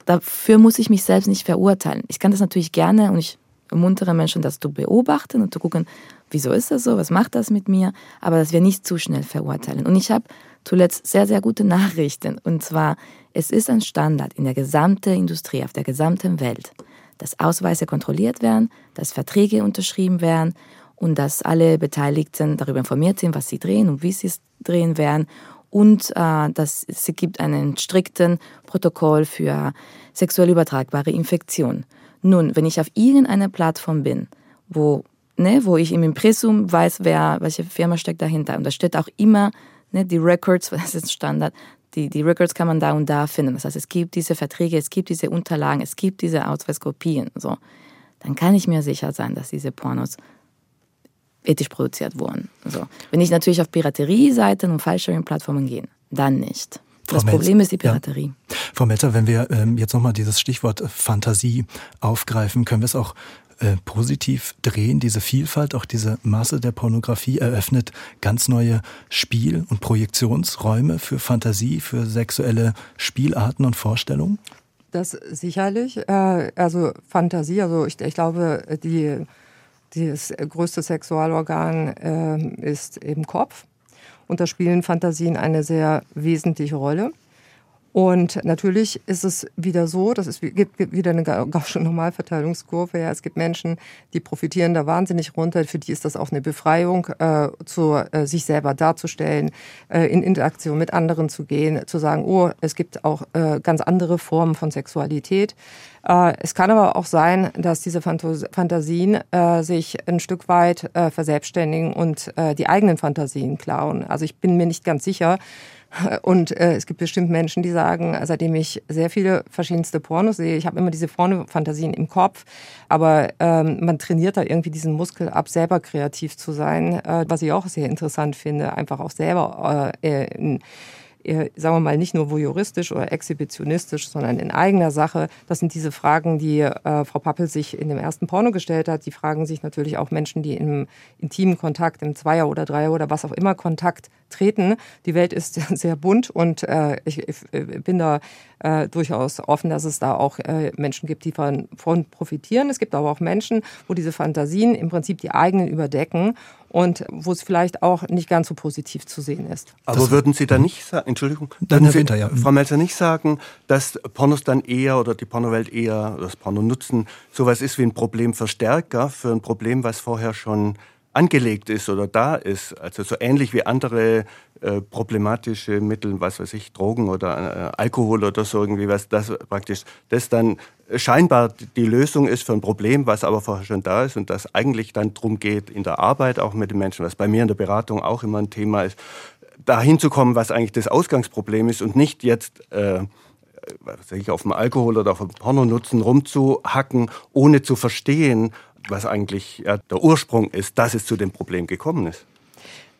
dafür muss ich mich selbst nicht verurteilen. Ich kann das natürlich gerne und ich ermuntere Menschen, das zu beobachten und zu gucken, wieso ist das so, was macht das mit mir, aber dass wir nicht zu schnell verurteilen. Und ich habe zuletzt sehr, sehr gute Nachrichten. Und zwar, es ist ein Standard in der gesamten Industrie, auf der gesamten Welt, dass Ausweise kontrolliert werden, dass Verträge unterschrieben werden und dass alle Beteiligten darüber informiert sind, was sie drehen und wie sie es drehen werden und äh, dass es gibt einen strikten Protokoll für sexuell übertragbare Infektionen. Nun, wenn ich auf irgendeiner Plattform bin, wo, ne, wo ich im Impressum weiß, wer, welche Firma steckt dahinter, und da steht auch immer ne, die Records, das ist Standard, die, die Records kann man da und da finden. Das heißt, es gibt diese Verträge, es gibt diese Unterlagen, es gibt diese Ausweiskopien. So. Dann kann ich mir sicher sein, dass diese Pornos ethisch produziert wurden. So. Wenn ich natürlich auf Piraterie-Seiten und Fallsharing-Plattformen gehe, dann nicht. Frau das Melz, Problem ist die Piraterie. Ja. Frau Melzer, wenn wir ähm, jetzt nochmal dieses Stichwort Fantasie aufgreifen, können wir es auch äh, positiv drehen. Diese Vielfalt, auch diese Masse der Pornografie eröffnet ganz neue Spiel- und Projektionsräume für Fantasie, für sexuelle Spielarten und Vorstellungen? Das sicherlich. Äh, also Fantasie, also ich, ich glaube, die das größte Sexualorgan äh, ist im Kopf. Und da spielen Fantasien eine sehr wesentliche Rolle. Und natürlich ist es wieder so, dass es gibt wieder eine Gaußsche Normalverteilungskurve. Ja, es gibt Menschen, die profitieren da wahnsinnig runter. Für die ist das auch eine Befreiung, äh, zu, äh, sich selber darzustellen, äh, in Interaktion mit anderen zu gehen, zu sagen, oh, es gibt auch äh, ganz andere Formen von Sexualität. Äh, es kann aber auch sein, dass diese Fantasien äh, sich ein Stück weit verselbstständigen und die eigenen Fantasien klauen. Also ich bin mir nicht ganz sicher, und äh, es gibt bestimmt Menschen, die sagen, seitdem ich sehr viele verschiedenste Pornos sehe, ich habe immer diese Porno-Fantasien im Kopf, aber ähm, man trainiert da irgendwie diesen Muskel ab, selber kreativ zu sein, äh, was ich auch sehr interessant finde, einfach auch selber äh, in, sagen wir mal, nicht nur voyeuristisch oder exhibitionistisch, sondern in eigener Sache. Das sind diese Fragen, die äh, Frau Pappel sich in dem ersten Porno gestellt hat. Die fragen sich natürlich auch Menschen, die im intimen Kontakt, im Zweier- oder Dreier- oder was auch immer Kontakt treten. Die Welt ist sehr bunt und äh, ich, ich, bin da äh, durchaus offen, dass es da auch äh, Menschen gibt, die von, von profitieren. Es gibt aber auch Menschen, wo diese Fantasien im Prinzip die eigenen überdecken und wo es vielleicht auch nicht ganz so positiv zu sehen ist. Aber das würden Sie da nicht sagen, Entschuldigung, würden Sie, Winter, ja. Frau Melzer nicht sagen, dass Pornos dann eher oder die Pornowelt eher, das Porno nutzen, sowas ist wie ein Problemverstärker für ein Problem, was vorher schon angelegt ist oder da ist, also so ähnlich wie andere äh, problematische Mittel, was weiß ich, Drogen oder äh, Alkohol oder so irgendwie, was das praktisch, das dann scheinbar die Lösung ist für ein Problem, was aber vorher schon da ist und das eigentlich dann darum geht, in der Arbeit auch mit den Menschen, was bei mir in der Beratung auch immer ein Thema ist, dahin zu kommen, was eigentlich das Ausgangsproblem ist und nicht jetzt äh, was ich, auf dem Alkohol oder auf dem Porno nutzen, rumzuhacken, ohne zu verstehen, was eigentlich der Ursprung ist, dass es zu dem Problem gekommen ist.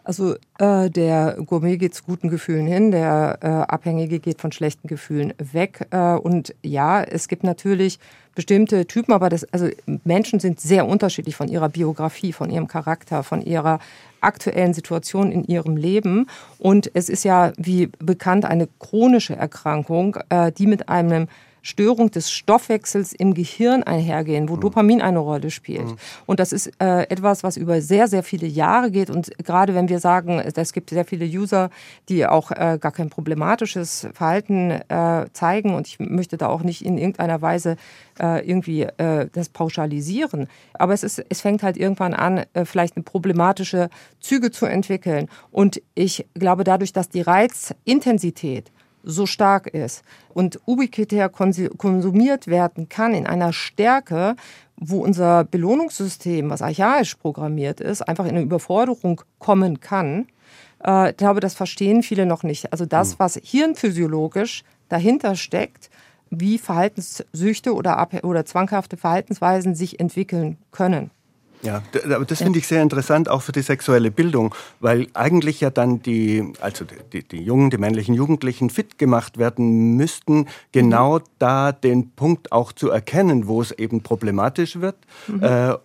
Also äh, der Gourmet geht zu guten Gefühlen hin, der äh, Abhängige geht von schlechten Gefühlen weg. Äh, und ja, es gibt natürlich bestimmte Typen, aber das, also Menschen sind sehr unterschiedlich von ihrer Biografie, von ihrem Charakter, von ihrer aktuellen Situation in ihrem Leben. Und es ist ja, wie bekannt, eine chronische Erkrankung, äh, die mit einem Störung des Stoffwechsels im Gehirn einhergehen, wo mhm. Dopamin eine Rolle spielt. Mhm. Und das ist äh, etwas, was über sehr, sehr viele Jahre geht. Und gerade wenn wir sagen, es gibt sehr viele User, die auch äh, gar kein problematisches Verhalten äh, zeigen. Und ich möchte da auch nicht in irgendeiner Weise äh, irgendwie äh, das pauschalisieren. Aber es, ist, es fängt halt irgendwann an, äh, vielleicht eine problematische Züge zu entwickeln. Und ich glaube, dadurch, dass die Reizintensität so stark ist und ubiquitär konsumiert werden kann in einer Stärke, wo unser Belohnungssystem, was archaisch programmiert ist, einfach in eine Überforderung kommen kann. Äh, ich glaube, das verstehen viele noch nicht. Also das, hm. was hirnphysiologisch dahinter steckt, wie Verhaltenssüchte oder, oder zwanghafte Verhaltensweisen sich entwickeln können. Ja, aber das finde ich sehr interessant, auch für die sexuelle Bildung, weil eigentlich ja dann die, also die, die Jungen, die männlichen Jugendlichen fit gemacht werden müssten, genau mhm. da den Punkt auch zu erkennen, wo es eben problematisch wird. Mhm. Äh,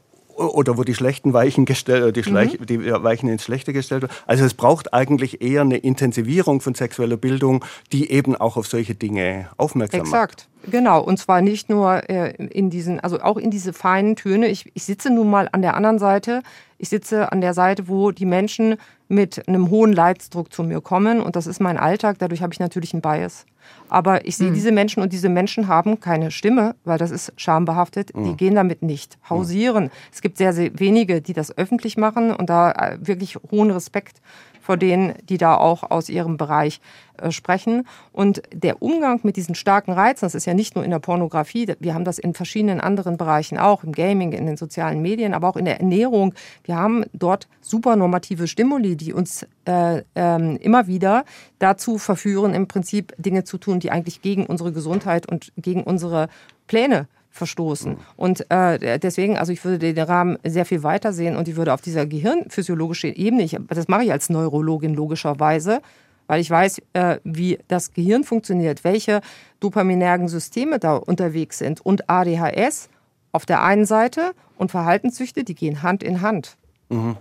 oder wo die schlechten Weichen gestellt, die, mhm. die Weichen ins Schlechte gestellt werden. Also es braucht eigentlich eher eine Intensivierung von sexueller Bildung, die eben auch auf solche Dinge aufmerksam Exakt. macht. Exakt. Genau, und zwar nicht nur äh, in diesen, also auch in diese feinen Töne. Ich, ich sitze nun mal an der anderen Seite. Ich sitze an der Seite, wo die Menschen mit einem hohen Leidsdruck zu mir kommen und das ist mein Alltag. Dadurch habe ich natürlich einen Bias. Aber ich sehe mhm. diese Menschen und diese Menschen haben keine Stimme, weil das ist schambehaftet. Mhm. Die gehen damit nicht hausieren. Mhm. Es gibt sehr, sehr wenige, die das öffentlich machen und da äh, wirklich hohen Respekt vor denen, die da auch aus ihrem Bereich äh, sprechen. Und der Umgang mit diesen starken Reizen, das ist ja nicht nur in der Pornografie, wir haben das in verschiedenen anderen Bereichen auch, im Gaming, in den sozialen Medien, aber auch in der Ernährung. Wir haben dort supernormative Stimuli, die uns äh, äh, immer wieder dazu verführen, im Prinzip Dinge zu tun, die eigentlich gegen unsere Gesundheit und gegen unsere Pläne verstoßen. Und äh, deswegen, also ich würde den Rahmen sehr viel weiter sehen und ich würde auf dieser gehirnphysiologischen Ebene, ich, das mache ich als Neurologin logischerweise, weil ich weiß, äh, wie das Gehirn funktioniert, welche dopaminergen Systeme da unterwegs sind und ADHS auf der einen Seite und Verhaltenssüchte, die gehen Hand in Hand. Mhm.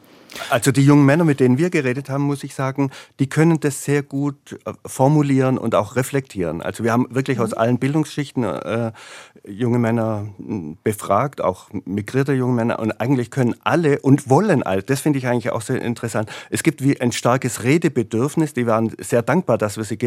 Also die jungen Männer, mit denen wir geredet haben, muss ich sagen, die können das sehr gut äh, formulieren und auch reflektieren. Also wir haben wirklich mhm. aus allen Bildungsschichten äh, junge Männer hm, befragt, auch migrierte junge Männer und eigentlich können alle und wollen alle. Das finde ich eigentlich auch sehr interessant. Es gibt wie ein starkes Redebedürfnis. Die waren sehr dankbar, dass wir sie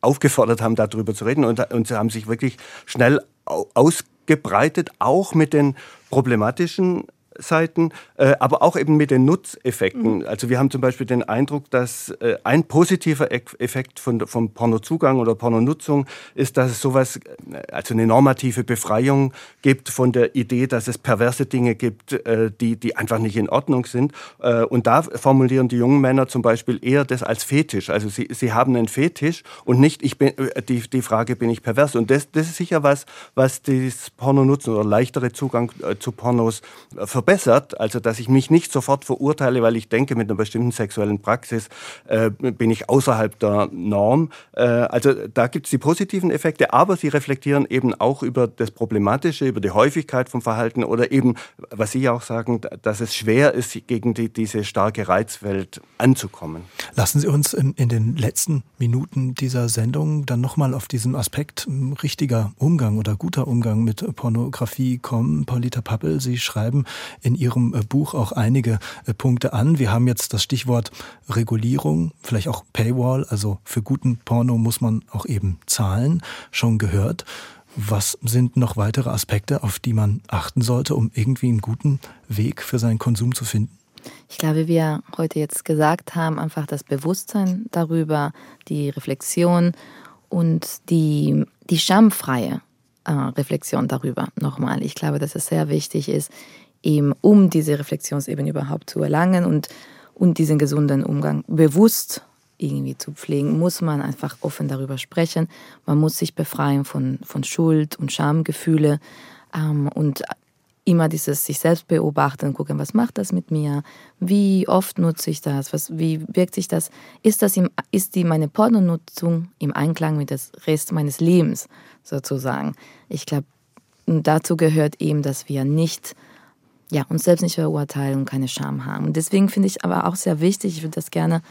aufgefordert haben, darüber zu reden und, und sie haben sich wirklich schnell ausgebreitet, auch mit den problematischen Seiten, äh, aber auch eben mit den Nutzeffekten. Mhm. Also wir haben zum Beispiel den Eindruck, dass äh, ein positiver Effekt von, vom Pornozugang oder Pornonutzung ist, dass es sowas, äh, also eine normative Befreiung gibt von der Idee, dass es perverse Dinge gibt, äh, die, die einfach nicht in Ordnung sind. Äh, und da formulieren die jungen Männer zum Beispiel eher das als Fetisch. Also sie, sie haben einen Fetisch und nicht ich bin, äh, die, die Frage, bin ich pervers? Und das, das ist sicher was, was das Pornonutzen oder leichtere Zugang zu Pornos verbessert verbessert, also dass ich mich nicht sofort verurteile, weil ich denke, mit einer bestimmten sexuellen Praxis äh, bin ich außerhalb der Norm. Äh, also da gibt es die positiven Effekte, aber sie reflektieren eben auch über das Problematische, über die Häufigkeit vom Verhalten oder eben, was Sie auch sagen, dass es schwer ist, gegen die, diese starke Reizwelt anzukommen. Lassen Sie uns in, in den letzten Minuten dieser Sendung dann nochmal auf diesen Aspekt hm, richtiger Umgang oder guter Umgang mit Pornografie kommen. Paulita Pappel, Sie schreiben in Ihrem äh, Buch auch einige äh, Punkte an. Wir haben jetzt das Stichwort Regulierung, vielleicht auch Paywall, also für guten Porno muss man auch eben zahlen, schon gehört. Was sind noch weitere Aspekte, auf die man achten sollte, um irgendwie einen guten Weg für seinen Konsum zu finden? Ich glaube, wie wir heute jetzt gesagt haben, einfach das Bewusstsein darüber, die Reflexion und die, die schamfreie äh, Reflexion darüber nochmal. Ich glaube, dass es sehr wichtig ist, eben um diese Reflexionsebene überhaupt zu erlangen und, und diesen gesunden Umgang bewusst irgendwie zu pflegen, muss man einfach offen darüber sprechen. Man muss sich befreien von, von Schuld und Schamgefühle ähm, und immer dieses sich selbst beobachten, gucken, was macht das mit mir, wie oft nutze ich das, was, wie wirkt sich das, ist das im, ist die meine Pornonutzung im Einklang mit dem Rest meines Lebens sozusagen. Ich glaube, dazu gehört eben, dass wir nicht ja, uns selbst nicht verurteilen und keine Scham haben. Und deswegen finde ich aber auch sehr wichtig, ich würde das gerne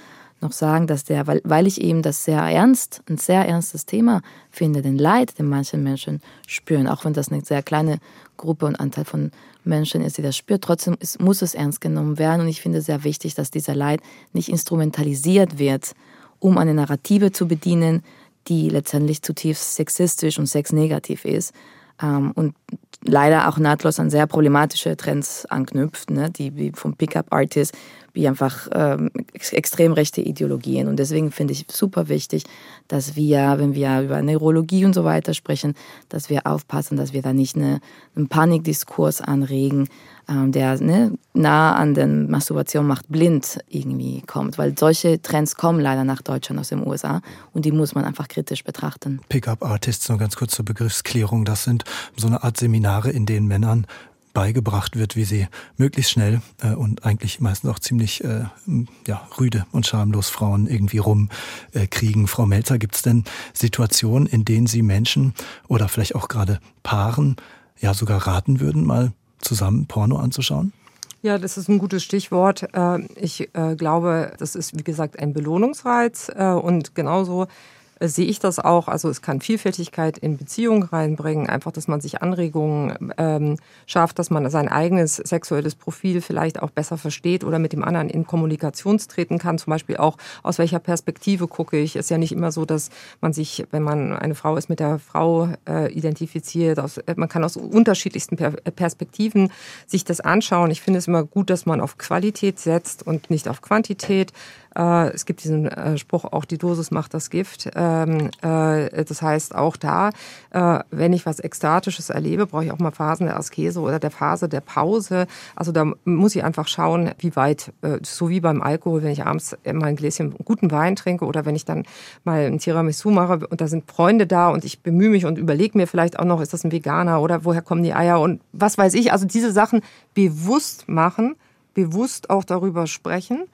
noch sagen, dass der, weil, weil ich eben das sehr ernst, ein sehr ernstes Thema finde, den Leid, den manche Menschen spüren, auch wenn das eine sehr kleine Gruppe und Anteil von Menschen ist, die das spürt, trotzdem ist, muss es ernst genommen werden. Und ich finde sehr wichtig, dass dieser Leid nicht instrumentalisiert wird, um eine Narrative zu bedienen, die letztendlich zutiefst sexistisch und sexnegativ ist. Ähm, und leider auch nahtlos an sehr problematische Trends anknüpft, ne? die wie vom Pickup-Artist, wie einfach ähm, extrem rechte Ideologien. Und deswegen finde ich super wichtig, dass wir, wenn wir über Neurologie und so weiter sprechen, dass wir aufpassen, dass wir da nicht eine, einen Panikdiskurs anregen, ähm, der ne, nah an den Masturbation macht blind irgendwie kommt, weil solche Trends kommen leider nach Deutschland aus den USA und die muss man einfach kritisch betrachten. Pickup Artists, nur ganz kurz zur Begriffsklärung, das sind so eine Art Seminare, in denen Männern beigebracht wird, wie sie möglichst schnell äh, und eigentlich meistens auch ziemlich äh, ja, rüde und schamlos Frauen irgendwie rumkriegen. Äh, Frau Melzer, gibt es denn Situationen, in denen Sie Menschen oder vielleicht auch gerade Paaren ja sogar raten würden, mal zusammen Porno anzuschauen? Ja, das ist ein gutes Stichwort. Äh, ich äh, glaube, das ist, wie gesagt, ein Belohnungsreiz äh, und genauso sehe ich das auch. Also es kann Vielfältigkeit in Beziehungen reinbringen, einfach, dass man sich Anregungen ähm, schafft, dass man sein eigenes sexuelles Profil vielleicht auch besser versteht oder mit dem anderen in Kommunikation treten kann. Zum Beispiel auch, aus welcher Perspektive gucke ich. Es ist ja nicht immer so, dass man sich, wenn man eine Frau ist, mit der Frau äh, identifiziert. Aus, äh, man kann aus unterschiedlichsten per Perspektiven sich das anschauen. Ich finde es immer gut, dass man auf Qualität setzt und nicht auf Quantität. Äh, es gibt diesen äh, Spruch, auch die Dosis macht das Gift. Ähm, äh, das heißt, auch da, wenn ich was Ekstatisches erlebe, brauche ich auch mal Phasen der Askese oder der Phase der Pause. Also da muss ich einfach schauen, wie weit, so wie beim Alkohol, wenn ich abends mal ein Gläschen guten Wein trinke oder wenn ich dann mal ein Tiramisu mache und da sind Freunde da und ich bemühe mich und überlege mir vielleicht auch noch, ist das ein Veganer oder woher kommen die Eier und was weiß ich. Also diese Sachen bewusst machen, bewusst auch darüber sprechen.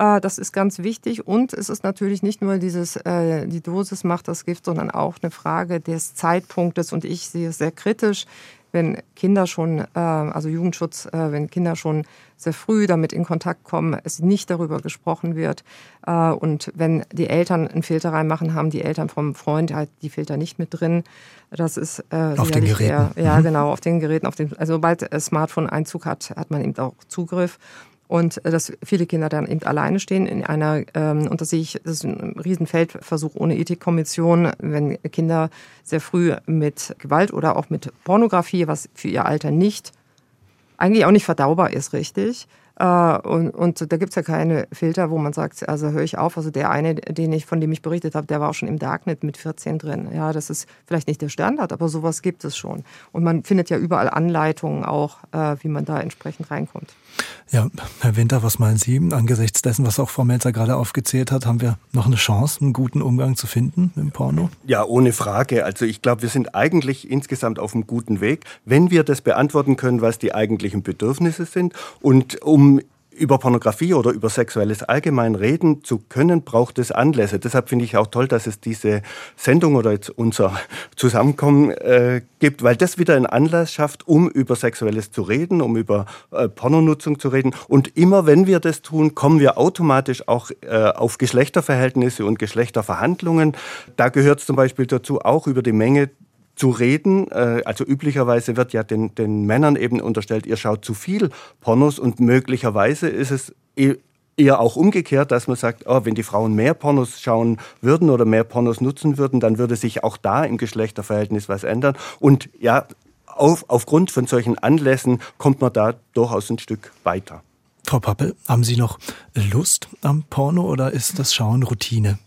Äh, das ist ganz wichtig. Und es ist natürlich nicht nur dieses, äh, die Dosis macht das Gift, sondern auch eine Frage des Zeitpunktes. Und ich sehe es sehr kritisch, wenn Kinder schon, äh, also Jugendschutz, wenn Kinder schon sehr früh damit in Kontakt kommen, es nicht darüber gesprochen wird. Und wenn die Eltern einen Filter reinmachen, haben die Eltern vom Freund halt die Filter nicht mit drin. Das ist äh, auf den Geräten. Eher, ja, mhm. genau, auf den Geräten. Auf den, also sobald das Smartphone Einzug hat, hat man eben auch Zugriff und äh, dass viele Kinder dann eben alleine stehen in einer, ähm, und das sehe ich, das ist ein Riesenfeldversuch ohne Ethikkommission, wenn Kinder sehr früh mit Gewalt oder auch mit Pornografie, was für ihr Alter nicht, eigentlich auch nicht verdaubar ist, richtig, äh, und, und da gibt's ja keine Filter, wo man sagt, also höre ich auf. Also der eine, den ich, von dem ich berichtet habe, der war auch schon im Darknet mit 14 drin. Ja, das ist vielleicht nicht der Standard, aber sowas gibt es schon. Und man findet ja überall Anleitungen auch, äh, wie man da entsprechend reinkommt. Ja, Herr Winter, was meinen Sie? Angesichts dessen, was auch Frau Melzer gerade aufgezählt hat, haben wir noch eine Chance, einen guten Umgang zu finden im Porno? Ja, ohne Frage. Also ich glaube, wir sind eigentlich insgesamt auf einem guten Weg, wenn wir das beantworten können, was die eigentlichen Bedürfnisse sind und um über Pornografie oder über Sexuelles allgemein reden zu können, braucht es Anlässe. Deshalb finde ich auch toll, dass es diese Sendung oder jetzt unser Zusammenkommen äh, gibt, weil das wieder einen Anlass schafft, um über Sexuelles zu reden, um über äh, Pornonutzung zu reden. Und immer wenn wir das tun, kommen wir automatisch auch äh, auf Geschlechterverhältnisse und Geschlechterverhandlungen. Da gehört es zum Beispiel dazu, auch über die Menge zu reden. Äh, also üblicherweise wird ja den, den Männern eben unterstellt, ihr schaut zu viel Pornos und möglicherweise ist es e, eher auch umgekehrt, dass man sagt, oh, wenn die Frauen mehr Pornos schauen würden oder mehr Pornos nutzen würden, dann würde sich auch da im Geschlechterverhältnis was ändern. Und ja, auf, aufgrund von solchen Anlässen kommt man da durchaus ein Stück weiter. Frau Pappel, haben Sie noch Lust am Porno oder ist das Schauen Routine?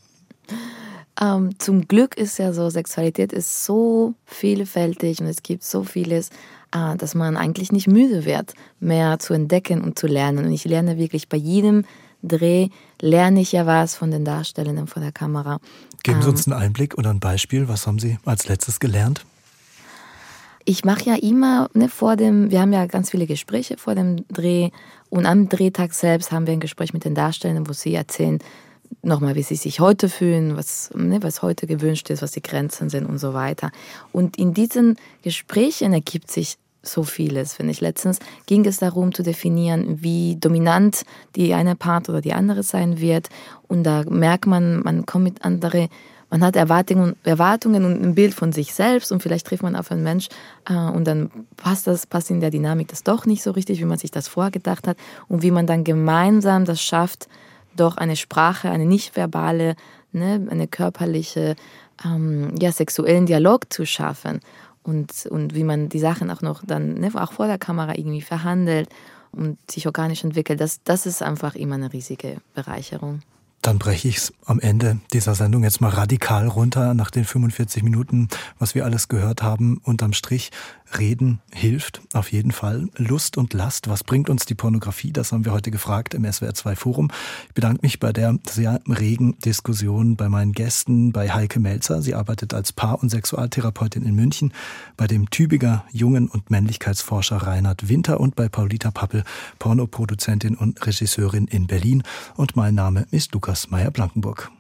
Ähm, zum Glück ist ja so, Sexualität ist so vielfältig und es gibt so vieles, äh, dass man eigentlich nicht müde wird, mehr zu entdecken und zu lernen. Und ich lerne wirklich bei jedem Dreh, lerne ich ja was von den Darstellenden vor der Kamera. Geben Sie uns ähm, einen Einblick oder ein Beispiel. Was haben Sie als letztes gelernt? Ich mache ja immer ne, vor dem, wir haben ja ganz viele Gespräche vor dem Dreh und am Drehtag selbst haben wir ein Gespräch mit den Darstellenden, wo sie erzählen, nochmal, wie sie sich heute fühlen, was, ne, was heute gewünscht ist, was die Grenzen sind und so weiter. Und in diesen Gesprächen ergibt sich so vieles, finde ich. Letztens ging es darum zu definieren, wie dominant die eine Part oder die andere sein wird. Und da merkt man, man kommt mit andere, man hat Erwartungen, Erwartungen und ein Bild von sich selbst und vielleicht trifft man auf einen Mensch äh, und dann passt das, passt in der Dynamik das doch nicht so richtig, wie man sich das vorgedacht hat und wie man dann gemeinsam das schafft, doch eine Sprache, eine nicht-verbale, ne, eine körperliche, ähm, ja, sexuellen Dialog zu schaffen und, und wie man die Sachen auch noch dann, ne, auch vor der Kamera irgendwie verhandelt und sich organisch entwickelt, das, das ist einfach immer eine riesige Bereicherung. Dann breche ich es am Ende dieser Sendung jetzt mal radikal runter nach den 45 Minuten, was wir alles gehört haben. Unterm Strich Reden hilft auf jeden Fall. Lust und Last, was bringt uns die Pornografie? Das haben wir heute gefragt im SWR 2 Forum. Ich bedanke mich bei der sehr regen Diskussion bei meinen Gästen, bei Heike Melzer. Sie arbeitet als Paar- und Sexualtherapeutin in München, bei dem Tübiger Jungen- und Männlichkeitsforscher Reinhard Winter und bei Paulita Pappel, Pornoproduzentin und Regisseurin in Berlin. Und mein Name ist Lukas Meyer-Blankenburg.